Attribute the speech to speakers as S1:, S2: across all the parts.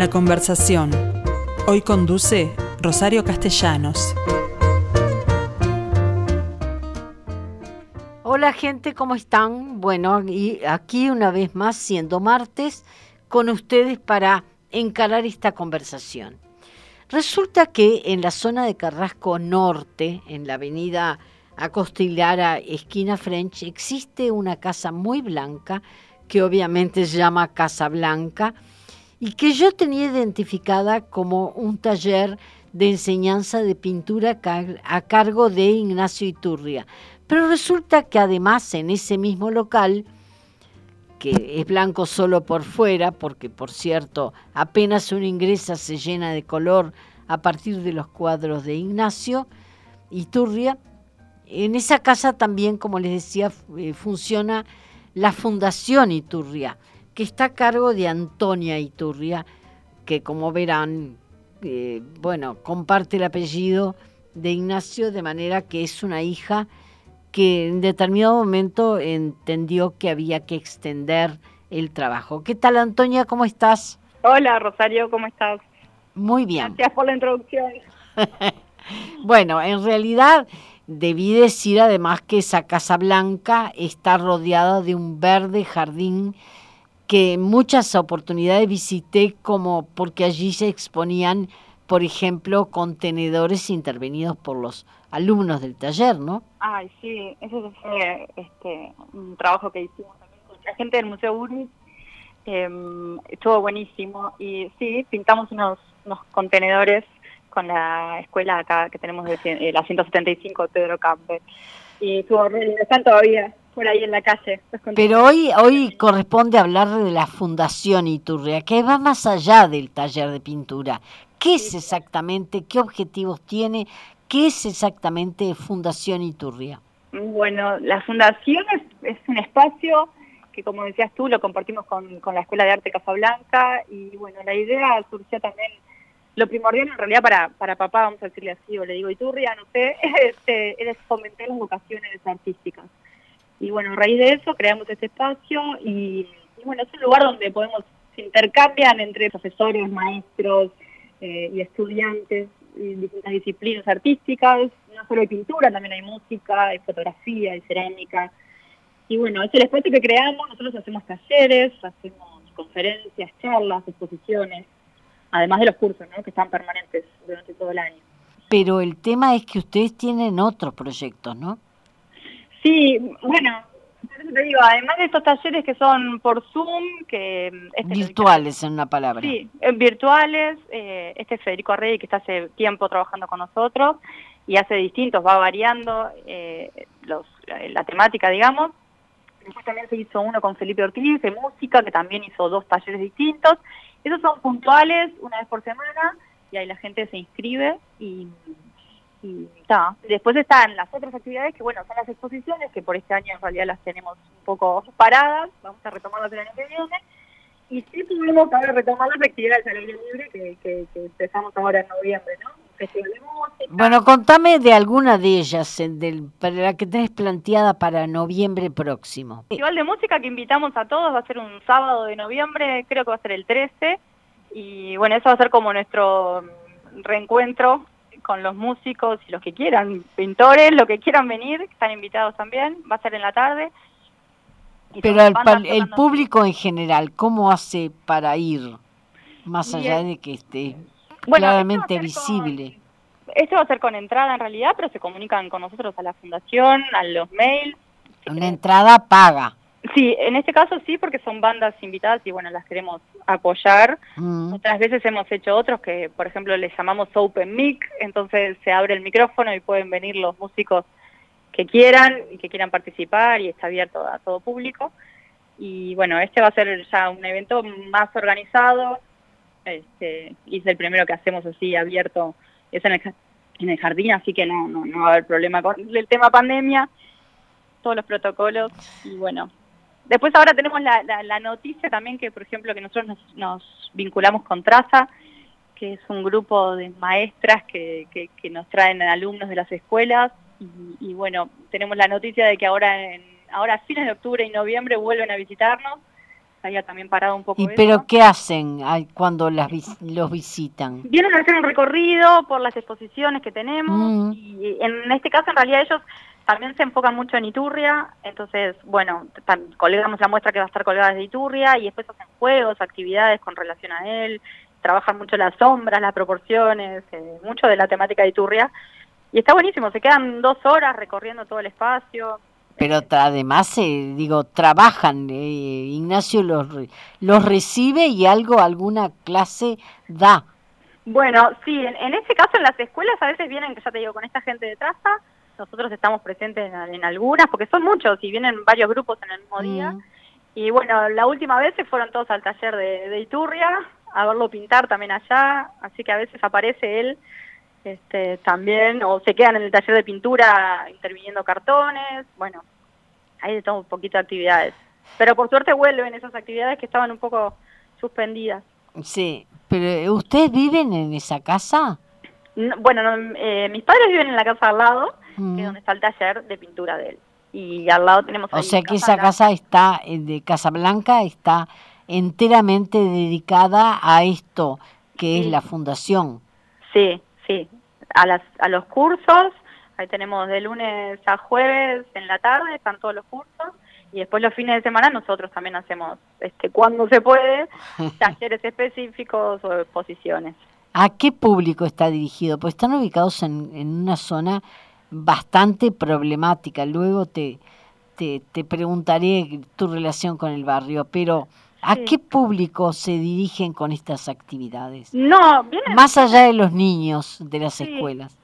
S1: La conversación. Hoy conduce Rosario Castellanos.
S2: Hola gente, ¿cómo están? Bueno, y aquí una vez más, siendo martes, con ustedes para encarar esta conversación. Resulta que en la zona de Carrasco Norte, en la avenida Acostilara, esquina French, existe una casa muy blanca, que obviamente se llama Casa Blanca, y que yo tenía identificada como un taller de enseñanza de pintura a cargo de Ignacio Iturria. Pero resulta que además en ese mismo local, que es blanco solo por fuera, porque por cierto apenas uno ingresa se llena de color a partir de los cuadros de Ignacio Iturria, en esa casa también, como les decía, eh, funciona la Fundación Iturria, que está a cargo de Antonia Iturria, que como verán, eh, bueno, comparte el apellido de Ignacio, de manera que es una hija que en determinado momento entendió que había que extender el trabajo. ¿Qué tal, Antonia? ¿Cómo estás?
S3: Hola, Rosario, ¿cómo estás?
S2: Muy bien.
S3: Gracias por la introducción.
S2: bueno, en realidad debí decir además que esa Casa Blanca está rodeada de un verde jardín que muchas oportunidades visité como porque allí se exponían, por ejemplo, contenedores intervenidos por los alumnos del taller, ¿no?
S3: Ay, sí, eso fue este, un trabajo que hicimos también con la gente del Museo Urnis. Em, estuvo buenísimo y sí, pintamos unos, unos contenedores con la escuela acá que tenemos de eh, la 175 de Pedro Campbell. Y estuvo re están todavía por ahí en la calle.
S2: Pero hoy, hoy corresponde hablar de la Fundación Iturria, que va más allá del taller de pintura. ¿Qué es exactamente? ¿Qué objetivos tiene? ¿Qué es exactamente Fundación Iturria?
S3: Bueno, la Fundación es, un espacio que, como decías tú, lo compartimos con, con la Escuela de Arte Casablanca y, bueno, la idea surgió también, lo primordial en realidad para, para papá, vamos a decirle así, o le digo Iturria, no sé, este, es fomentar las vocaciones artísticas. Y bueno, a raíz de eso creamos este espacio y, bueno, es un lugar donde podemos, se intercambian entre profesores, maestros eh, y estudiantes distintas disciplinas artísticas, no solo hay pintura, también hay música, hay fotografía, hay cerámica. Y bueno, es el espacio que creamos, nosotros hacemos talleres, hacemos conferencias, charlas, exposiciones, además de los cursos, ¿no? que están permanentes durante todo el año.
S2: Pero el tema es que ustedes tienen otros proyectos, ¿no?
S3: Sí, bueno, te digo, además de estos talleres que son por Zoom, que...
S2: Este virtuales, en una palabra.
S3: Sí, virtuales. Eh, este es Federico Rey, que está hace tiempo trabajando con nosotros y hace distintos, va variando eh, los, la temática, digamos. Después también se hizo uno con Felipe Ortiz de música, que también hizo dos talleres distintos. Esos son puntuales, una vez por semana, y ahí la gente se inscribe y y Después están las otras actividades que, bueno, son las exposiciones, que por este año en realidad las tenemos un poco paradas, vamos a retomarlas el año que viene. Y sí tuvimos que retomar las actividades al aire libre que, que, empezamos ahora en noviembre, ¿no? Festival de música.
S2: Bueno, contame de alguna de ellas, del, para la que tenés planteada para noviembre próximo.
S3: Festival de música que invitamos a todos, va a ser un sábado de noviembre, creo que va a ser el 13. Y bueno, eso va a ser como nuestro reencuentro con los músicos y los que quieran, pintores, lo que quieran venir, están invitados también, va a ser en la tarde.
S2: Pero el, público en general, ¿cómo hace para ir? Más allá de que esté claramente visible.
S3: esto va a ser con entrada en realidad, pero se comunican con nosotros a la fundación, a los mails.
S2: Una entrada paga.
S3: Sí, en este caso sí, porque son bandas invitadas y bueno, las queremos apoyar. Mm. Otras veces hemos hecho otros que, por ejemplo, les llamamos Open Mic, entonces se abre el micrófono y pueden venir los músicos que quieran y que quieran participar y está abierto a todo público. Y bueno, este va a ser ya un evento más organizado este, y es el primero que hacemos así abierto, es en el, en el jardín, así que no, no, no va a haber problema con el tema pandemia, todos los protocolos y bueno, Después ahora tenemos la, la, noticia también que, por ejemplo, que nosotros nos, vinculamos con Traza, que es un grupo de maestras que, que, nos traen alumnos de las escuelas y, bueno, tenemos la noticia de que ahora en ahora fines de octubre y noviembre vuelven a visitarnos, había también parado un poco.
S2: ¿Y pero qué hacen cuando las los visitan?
S3: Vienen a hacer un recorrido por las exposiciones que tenemos mm. y en este caso en realidad ellos también se enfocan mucho en Iturria, entonces, bueno, colgamos la muestra que va a estar colgada de Iturria y después hacen juegos, actividades con relación a él, trabajan mucho las sombras, las proporciones, eh, mucho de la temática de Iturria. Y está buenísimo, se quedan dos horas recorriendo todo el espacio.
S2: Pero además, eh, digo, trabajan, eh, Ignacio los, los recibe y algo, alguna clase da.
S3: Bueno, sí, en, en este caso en las escuelas a veces vienen, que ya te digo, con esta gente de traza, nosotros estamos presentes en, algunas, porque son muchos y vienen varios grupos en el mismo día. Mm. Y bueno, la última vez se fueron todos al taller de, Iturria a verlo pintar también allá, así que a veces aparece él este, también, o se quedan en el taller de pintura interviniendo cartones, bueno, hay de todo un poquito de actividades. Pero por suerte vuelven esas actividades que estaban un poco suspendidas.
S2: Sí, pero ¿ustedes viven en esa casa?
S3: bueno, eh, mis padres viven en la casa al lado, que es mm. donde está el taller de pintura de él. Y al lado tenemos...
S2: O sea que esa casa está, eh, de Casablanca, está enteramente dedicada a esto, que es la fundación.
S3: Sí, sí. A, las, a los cursos, ahí tenemos de lunes a jueves en la tarde, están todos los cursos. Y después los fines de semana nosotros también hacemos, este, cuando se puede, talleres específicos o exposiciones.
S2: ¿A qué público está dirigido? Pues están ubicados en, en una zona bastante problemática. Luego te, te, preguntaré tu relación con el barrio, pero ¿a qué público se dirigen con estas actividades?
S3: No,
S2: Más allá de los niños de las escuelas.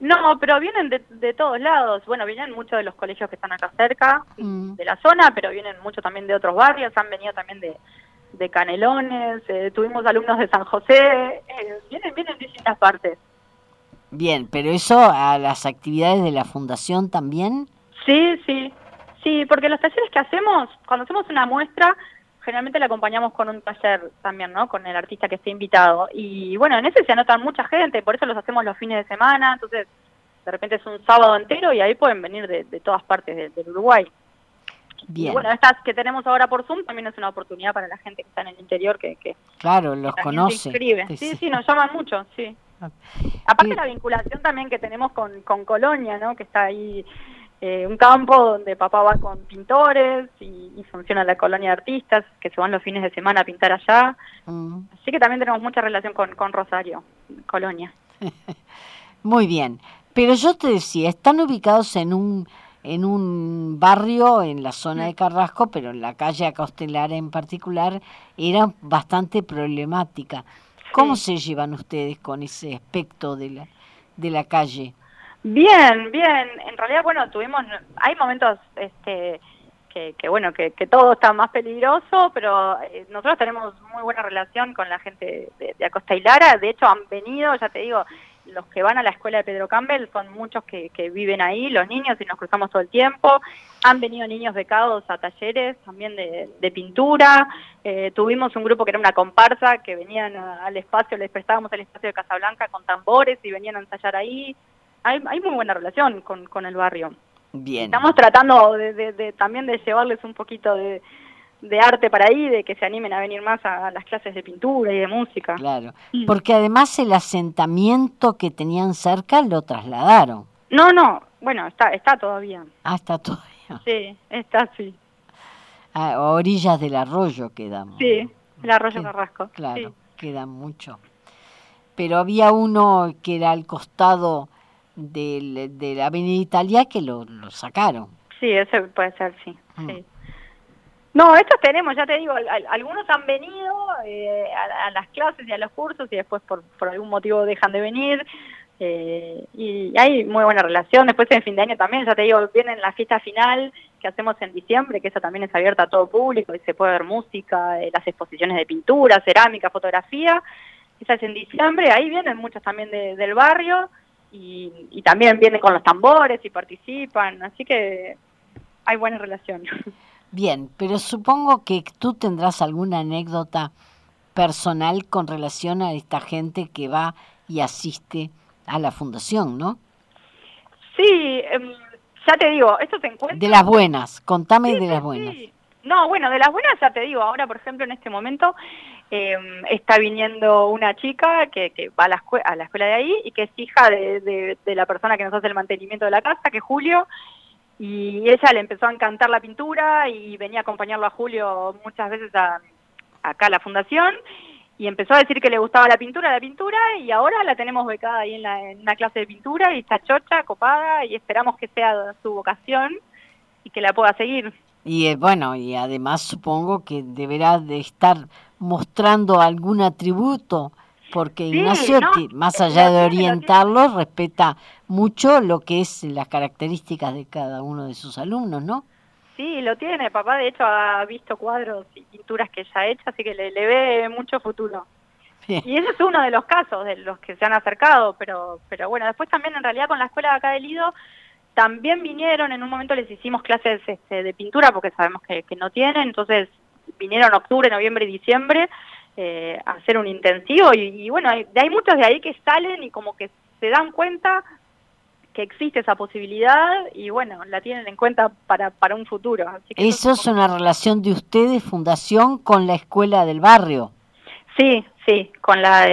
S3: No, pero vienen de, de, todos lados. Bueno, vienen muchos de los colegios que están acá cerca, mm. de la zona, pero vienen muchos también de otros barrios, han venido también de, de Canelones, eh, tuvimos alumnos de San José, eh, vienen, vienen de distintas partes.
S2: Bien, pero eso a las actividades de la fundación también.
S3: Sí, sí, sí, porque los talleres que hacemos, cuando hacemos una muestra, generalmente la acompañamos con un taller también, ¿no? Con el artista que esté invitado. Y bueno, en ese se anotan mucha gente, por eso los hacemos los fines de semana, entonces de repente es un sábado entero y ahí pueden venir de, todas partes del Uruguay. Y bueno, estas que tenemos ahora por Zoom también es una oportunidad para la gente que está en el interior que, que
S2: claro, los conoce.
S3: Sí, sí, nos llaman mucho, sí. Aparte la vinculación también que tenemos con, con Colonia, ¿no? Que está ahí eh, un campo donde papá va con pintores y, funciona la colonia de artistas que se van los fines de semana a pintar allá. Mm. Así que también tenemos mucha relación con, con Rosario, Colonia.
S2: Muy bien. Pero yo te decía, están ubicados en un en un barrio en la zona de Carrasco, pero en la calle Acostelar en particular, era bastante problemática. ¿Cómo se llevan ustedes con ese aspecto de la, de la calle?
S3: Bien, bien. En realidad, bueno, tuvimos, hay momentos este, que, que bueno, que, que, todo está más peligroso, pero eh, nosotros tenemos muy buena relación con la gente de, de Acosta y Lara. De hecho, han venido, ya te digo, los que van a la escuela de Pedro Campbell son muchos que, viven ahí, los niños, y nos cruzamos todo el tiempo. Han venido niños becados a talleres también de, pintura. Eh, tuvimos un grupo que era una comparsa que venían al espacio, les prestábamos el espacio de Casablanca con tambores y venían a ensayar ahí. Hay, hay muy buena relación con, con el barrio.
S2: Bien.
S3: Estamos tratando de, también de llevarles un poquito de, de arte para ahí, de que se animen a venir más a, las clases de pintura y de música.
S2: Claro, porque además el asentamiento que tenían cerca lo trasladaron.
S3: No, no, bueno, está, está todavía.
S2: Ah, está todavía.
S3: Sí, está sí.
S2: A orillas del arroyo quedamos.
S3: Sí, el arroyo Carrasco.
S2: Claro, queda mucho. Pero había uno que era al costado del, de la Avenida Italia que lo, lo sacaron.
S3: Sí, eso puede ser, sí. Mm. sí. No, estos tenemos, ya te digo, algunos han venido eh, a, las clases y a los cursos y después por, por algún motivo dejan de venir. Eh, y hay muy buena relación. Después en fin de año también, ya te digo, vienen la fiesta final que hacemos en diciembre, que esa también es abierta a todo público y se puede ver música, eh, las exposiciones de pintura, cerámica, fotografía. Esa es en diciembre, ahí vienen muchos también del barrio y, y también vienen con los tambores y participan, así que hay buena relación.
S2: Bien, pero supongo que tú tendrás alguna anécdota personal con relación a esta gente que va y asiste a la fundación, ¿no?
S3: Sí, em, ya te digo, estos encuentros...
S2: De las buenas, contame de las buenas.
S3: No, bueno, de las buenas ya te digo, ahora por ejemplo en este momento eh, está viniendo una chica que, va a la, a la, escuela de ahí y que es hija de, la persona que nos hace el mantenimiento de la casa, que es Julio, y ella le empezó a encantar la pintura y venía a acompañarlo a Julio muchas veces a, acá a la fundación y empezó a decir que le gustaba la pintura, la pintura, y ahora la tenemos becada ahí en, la, en una clase de pintura y está chocha, copada, y esperamos que sea su vocación y que la pueda seguir.
S2: Y eh, bueno, y además supongo que deberá de estar mostrando algún atributo, porque Ignacio, más allá de orientarlo, respeta mucho lo que es las características de cada uno de sus alumnos, ¿no?
S3: Sí, lo tiene. Papá, de hecho, ha visto cuadros y pinturas que ya ha hecho, así que le, ve mucho futuro. Y ese es uno de los casos de los que se han acercado, pero, pero bueno, después también en realidad con la escuela de acá de Lido también vinieron, en un momento les hicimos clases este, de pintura porque sabemos que, no tienen, entonces vinieron octubre, noviembre y diciembre eh, hacer un intensivo y, bueno, hay, hay muchos de ahí que salen y como que se dan cuenta que existe esa posibilidad y bueno, la tienen en cuenta para, para un futuro.
S2: eso es una relación de ustedes, fundación, con la escuela del barrio.
S3: Sí, sí, con la,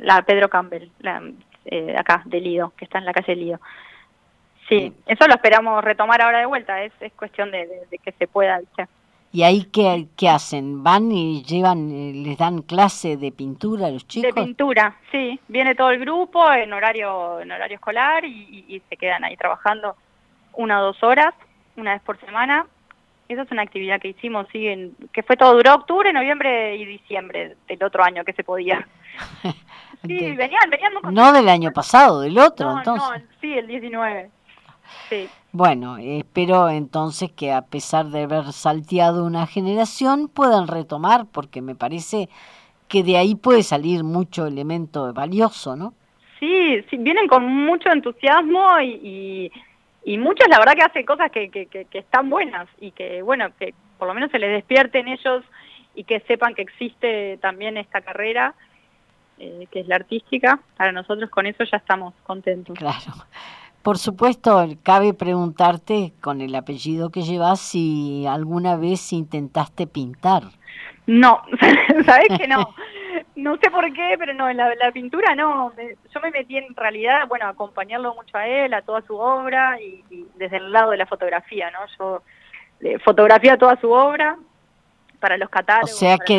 S3: la Pedro Campbell, la, eh, acá, de Lido, que está en la calle Lido. Sí, eso lo esperamos retomar ahora de vuelta, es, es cuestión de, que se pueda.
S2: ¿Y ahí qué, qué, hacen? ¿Van y llevan, eh, les dan clase de pintura a los chicos?
S3: De pintura, sí. Viene todo el grupo en horario, en horario escolar y, se quedan ahí trabajando una o dos horas, una vez por semana. Esa es una actividad que hicimos, sí, que fue todo, duró octubre, noviembre y diciembre del otro año que se podía. sí, venían, venían
S2: No del año pasado, del otro, entonces.
S3: No, sí, el 19.
S2: Bueno, espero entonces que a pesar de haber salteado una generación puedan retomar, porque me parece que de ahí puede salir mucho elemento valioso, ¿no?
S3: Sí, sí vienen con mucho entusiasmo y, y, muchos la verdad que hacen cosas que, que, que, están buenas y que, bueno, que por lo menos se les despierten ellos y que sepan que existe también esta carrera. Eh, que es la artística, para nosotros con eso ya estamos contentos.
S2: Claro. Por supuesto, cabe preguntarte con el apellido que llevas si alguna vez intentaste pintar.
S3: No, sabes que no. No sé por qué, pero no, la, la pintura no. Yo me metí en realidad, bueno, acompañarlo mucho a él, a toda su obra y, desde el lado de la fotografía, ¿no? Yo eh, fotografía toda su obra para los catálogos.
S2: O sea que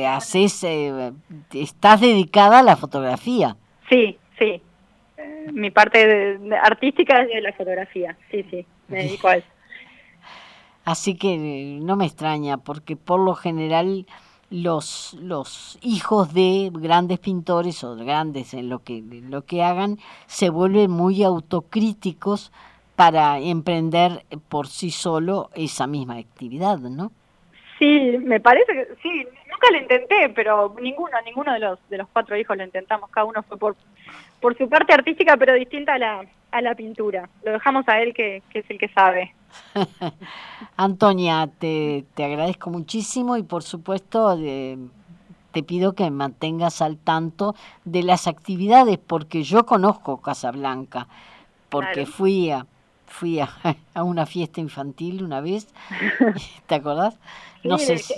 S2: eh, haces, eh, estás dedicada a la fotografía.
S3: Sí, sí, mi parte artística es de la fotografía, sí, sí, me dedico a eso.
S2: Así que eh, no me extraña, porque por lo general los, los hijos de grandes pintores o grandes en lo que, lo que hagan se vuelven muy autocríticos para emprender por sí solo esa misma actividad, ¿no?
S3: Sí, me parece que sí, nunca lo intenté, pero ninguno, ninguno de los de los cuatro hijos lo intentamos, cada uno fue por por su parte artística, pero distinta a la, a la pintura. Lo dejamos a él, que, es el que sabe.
S2: Antonia, te, te, agradezco muchísimo y por supuesto te pido que mantengas al tanto de las actividades, porque yo conozco Casablanca, porque fui a fui a, a, una fiesta infantil una vez, ¿te acordás?
S3: No sé si,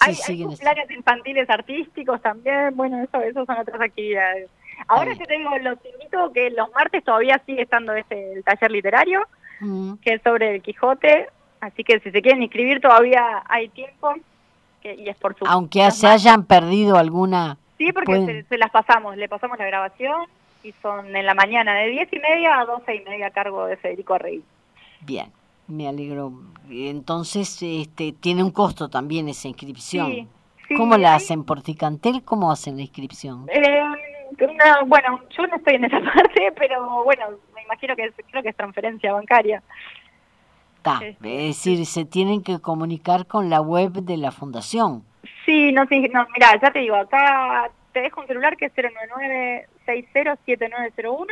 S3: hay, siguen hay infantiles artísticos también, bueno, eso, eso son otras actividades. Ahora te tengo, los invito que los martes todavía sigue estando ese el taller literario, mm. que es sobre el Quijote, así que si se quieren inscribir todavía hay tiempo, y es por su...
S2: Aunque se hayan perdido alguna...
S3: Sí, porque se, las pasamos, le pasamos la grabación y son en la mañana de diez y media a doce y media a cargo de Federico Rey.
S2: Bien, me alegro. Entonces, este, tiene un costo también esa inscripción. Sí, ¿Cómo la hacen? ¿Por Ticantel? ¿Cómo hacen la inscripción?
S3: Eh, bueno, yo no estoy en esa parte, pero bueno, me imagino que es, creo que es transferencia bancaria.
S2: Está, es decir, se tienen que comunicar con la web de la fundación.
S3: Sí, no, sí, no, mira, ya te digo, acá te dejo un celular que es 099-607901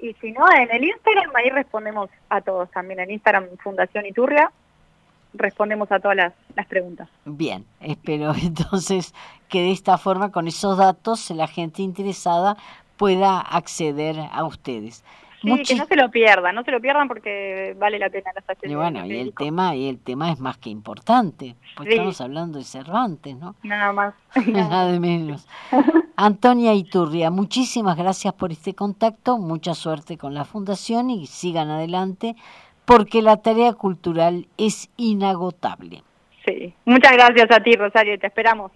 S3: y si no, en el Instagram ahí respondemos a todos también, en Instagram Fundación Iturria respondemos a todas las, preguntas.
S2: Bien, espero entonces que de esta forma, con esos datos, la gente interesada pueda acceder a ustedes.
S3: Sí, que no se lo pierdan, no se lo pierdan porque vale la pena las
S2: Y bueno, y el tema, y el tema es más que importante, pues estamos hablando de Cervantes, ¿no?
S3: Nada más.
S2: Nada de menos. Antonia Iturria, muchísimas gracias por este contacto, mucha suerte con la fundación y sigan adelante porque la tarea cultural es inagotable.
S3: Sí, muchas gracias a ti, Rosario, te esperamos.